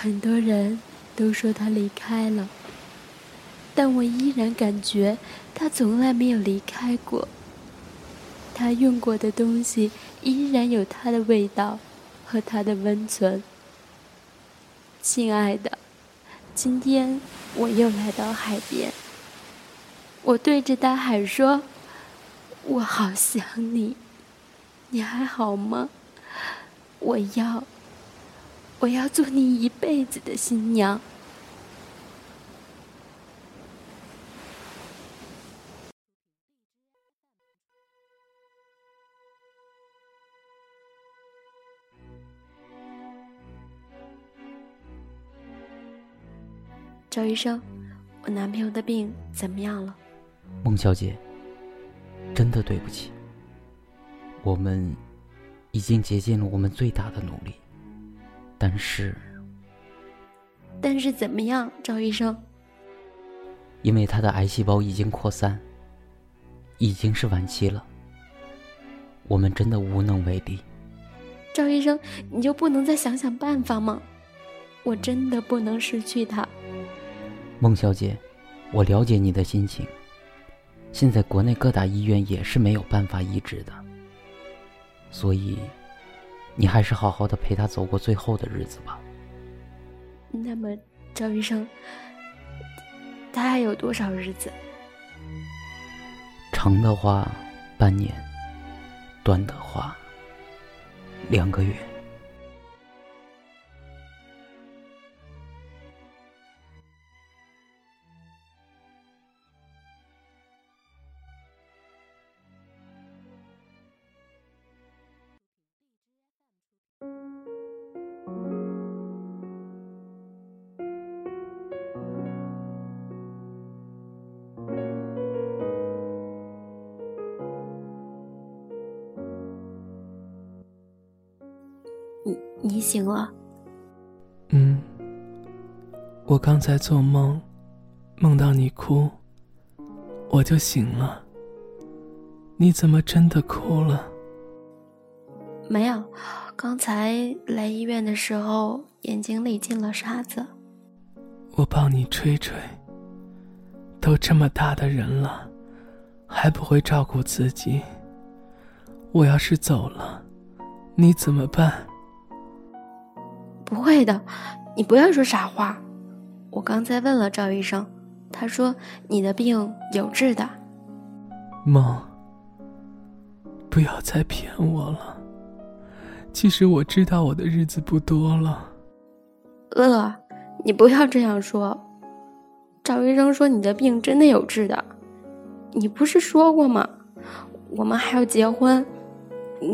很多人都说他离开了，但我依然感觉他从来没有离开过。他用过的东西依然有它的味道和它的温存。亲爱的，今天我又来到海边，我对着大海说：“我好想你，你还好吗？我要，我要做你一辈子的新娘。”赵医生，我男朋友的病怎么样了？孟小姐，真的对不起，我们已经竭尽了我们最大的努力，但是，但是怎么样，赵医生？因为他的癌细胞已经扩散，已经是晚期了，我们真的无能为力。赵医生，你就不能再想想办法吗？我真的不能失去他。孟小姐，我了解你的心情。现在国内各大医院也是没有办法医治的，所以你还是好好的陪他走过最后的日子吧。那么，赵医生，他还有多少日子？长的话半年，短的话两个月。你醒了。嗯，我刚才做梦，梦到你哭，我就醒了。你怎么真的哭了？没有，刚才来医院的时候眼睛里进了沙子。我帮你吹吹。都这么大的人了，还不会照顾自己。我要是走了，你怎么办？不会的，你不要说傻话。我刚才问了赵医生，他说你的病有治的。梦，不要再骗我了。其实我知道我的日子不多了。乐，你不要这样说。赵医生说你的病真的有治的，你不是说过吗？我们还要结婚，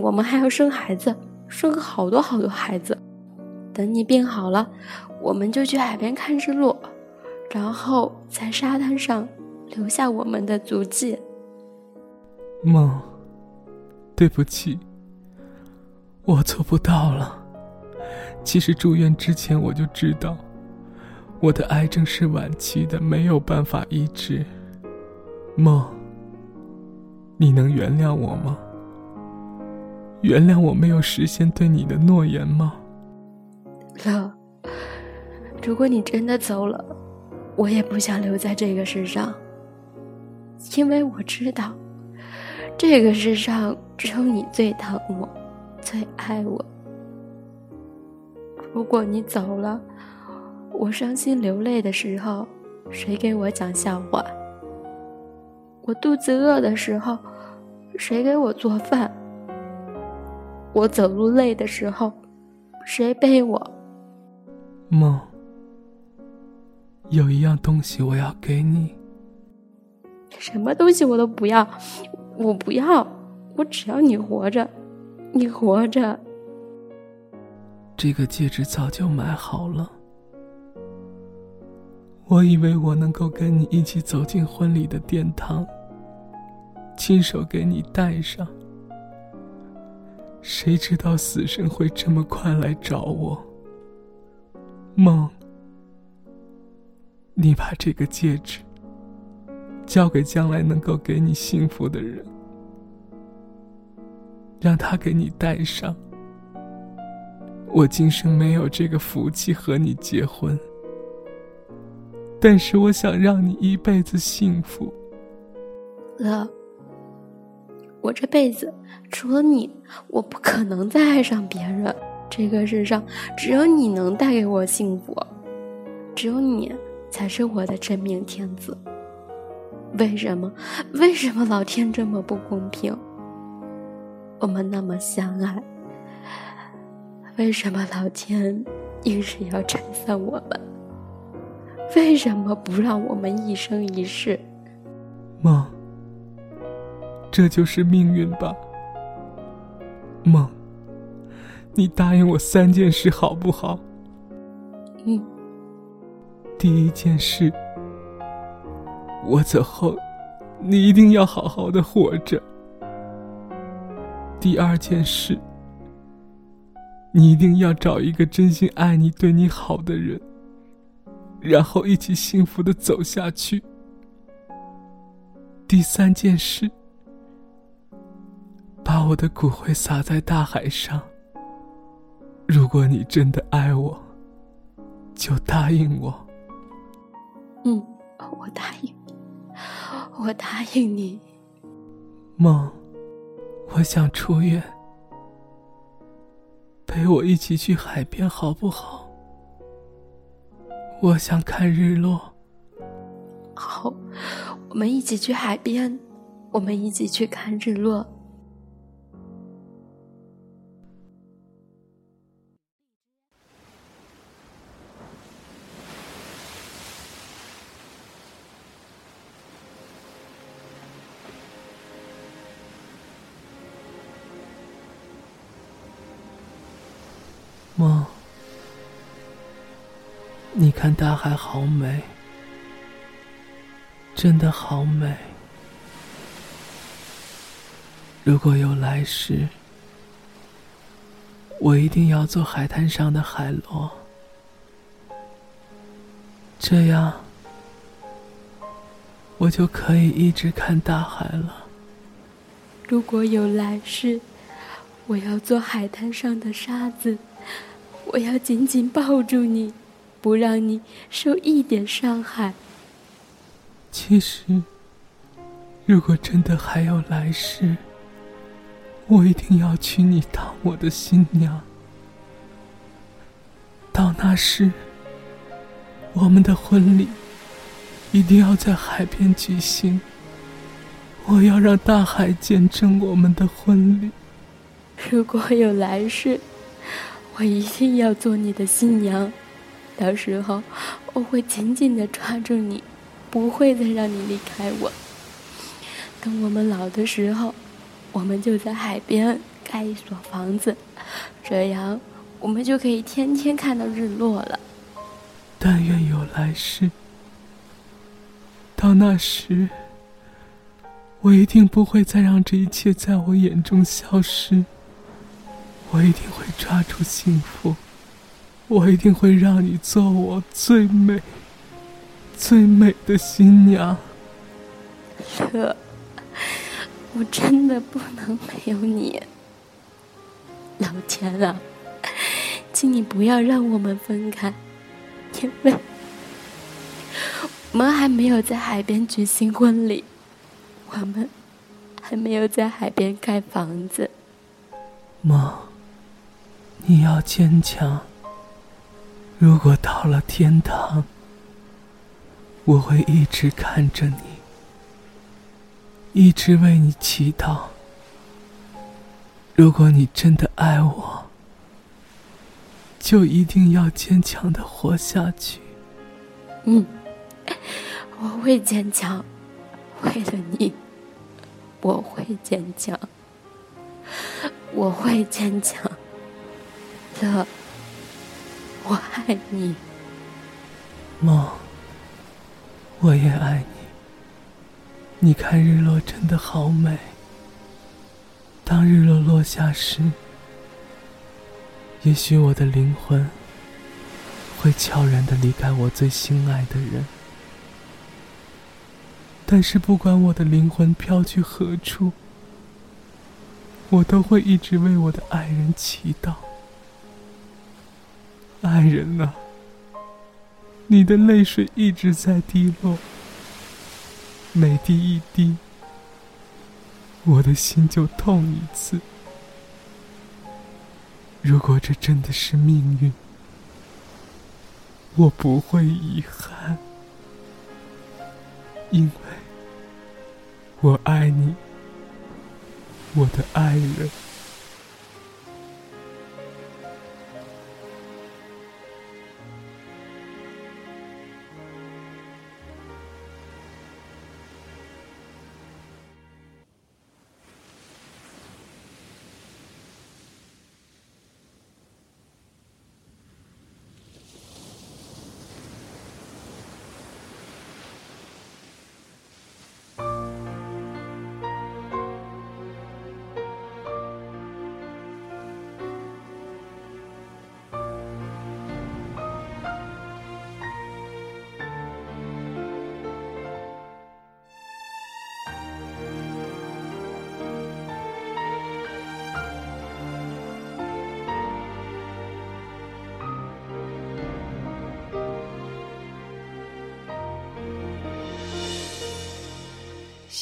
我们还要生孩子，生个好多好多孩子。等你病好了，我们就去海边看日落，然后在沙滩上留下我们的足迹。梦，对不起，我做不到了。其实住院之前我就知道，我的癌症是晚期的，没有办法医治。梦，你能原谅我吗？原谅我没有实现对你的诺言吗？乐，如果你真的走了，我也不想留在这个世上，因为我知道，这个世上只有你最疼我，最爱我。如果你走了，我伤心流泪的时候，谁给我讲笑话？我肚子饿的时候，谁给我做饭？我走路累的时候，谁背我？梦，有一样东西我要给你。什么东西我都不要，我不要，我只要你活着，你活着。这个戒指早就买好了，我以为我能够跟你一起走进婚礼的殿堂，亲手给你戴上。谁知道死神会这么快来找我？梦，你把这个戒指交给将来能够给你幸福的人，让他给你戴上。我今生没有这个福气和你结婚，但是我想让你一辈子幸福。乐，我这辈子除了你，我不可能再爱上别人。这个世上只有你能带给我幸福，只有你才是我的真命天子。为什么？为什么老天这么不公平？我们那么相爱。为什么老天硬是要拆散我们？为什么不让我们一生一世？梦，这就是命运吧。梦，你答应我三件事好不好？嗯。第一件事，我走后，你一定要好好的活着。第二件事。你一定要找一个真心爱你、对你好的人，然后一起幸福的走下去。第三件事，把我的骨灰撒在大海上。如果你真的爱我，就答应我。嗯，我答应，我答应你。梦，我想出院。陪我一起去海边好不好？我想看日落。好，我们一起去海边，我们一起去看日落。梦，你看大海好美，真的好美。如果有来世，我一定要做海滩上的海螺，这样我就可以一直看大海了。如果有来世，我要做海滩上的沙子。我要紧紧抱住你，不让你受一点伤害。其实，如果真的还有来世，我一定要娶你当我的新娘。到那时，我们的婚礼一定要在海边举行。我要让大海见证我们的婚礼。如果有来世。我一定要做你的新娘，到时候我会紧紧的抓住你，不会再让你离开我。等我们老的时候，我们就在海边盖一所房子，这样我们就可以天天看到日落了。但愿有来世，到那时，我一定不会再让这一切在我眼中消失。我一定会抓住幸福，我一定会让你做我最美、最美的新娘。乐，我真的不能没有你。老天啊，请你不要让我们分开，因为我们还没有在海边举行婚礼，我们还没有在海边盖房子。妈。你要坚强。如果到了天堂，我会一直看着你，一直为你祈祷。如果你真的爱我，就一定要坚强的活下去。嗯，我会坚强，为了你，我会坚强，我会坚强。的，我爱你，梦。我也爱你。你看日落真的好美。当日落落下时，也许我的灵魂会悄然的离开我最心爱的人。但是不管我的灵魂飘去何处，我都会一直为我的爱人祈祷。爱人啊，你的泪水一直在滴落，每滴一滴，我的心就痛一次。如果这真的是命运，我不会遗憾，因为我爱你，我的爱人。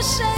谁